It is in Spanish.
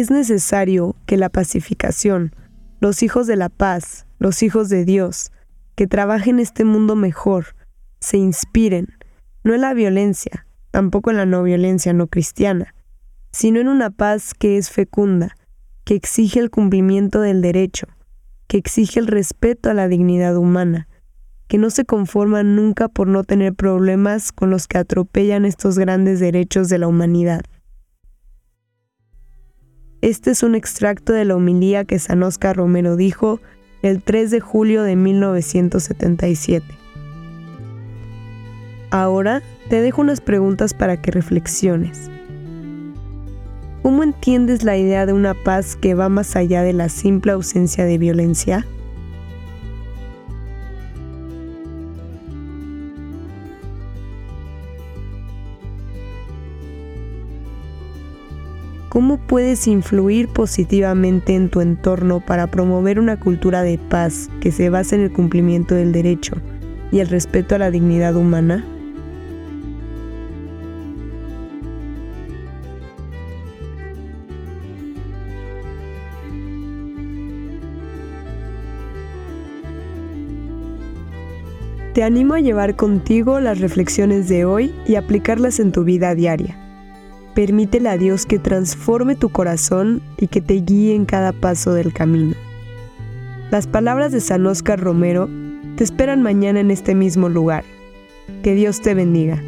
es necesario que la pacificación, los hijos de la paz, los hijos de Dios, que trabajen este mundo mejor, se inspiren, no en la violencia, tampoco en la no violencia no cristiana, sino en una paz que es fecunda, que exige el cumplimiento del derecho, que exige el respeto a la dignidad humana, que no se conforma nunca por no tener problemas con los que atropellan estos grandes derechos de la humanidad. Este es un extracto de la homilía que San Oscar Romero dijo el 3 de julio de 1977. Ahora te dejo unas preguntas para que reflexiones. ¿Cómo entiendes la idea de una paz que va más allá de la simple ausencia de violencia? ¿Cómo puedes influir positivamente en tu entorno para promover una cultura de paz que se basa en el cumplimiento del derecho y el respeto a la dignidad humana? Te animo a llevar contigo las reflexiones de hoy y aplicarlas en tu vida diaria. Permítele a Dios que transforme tu corazón y que te guíe en cada paso del camino. Las palabras de San Oscar Romero te esperan mañana en este mismo lugar. Que Dios te bendiga.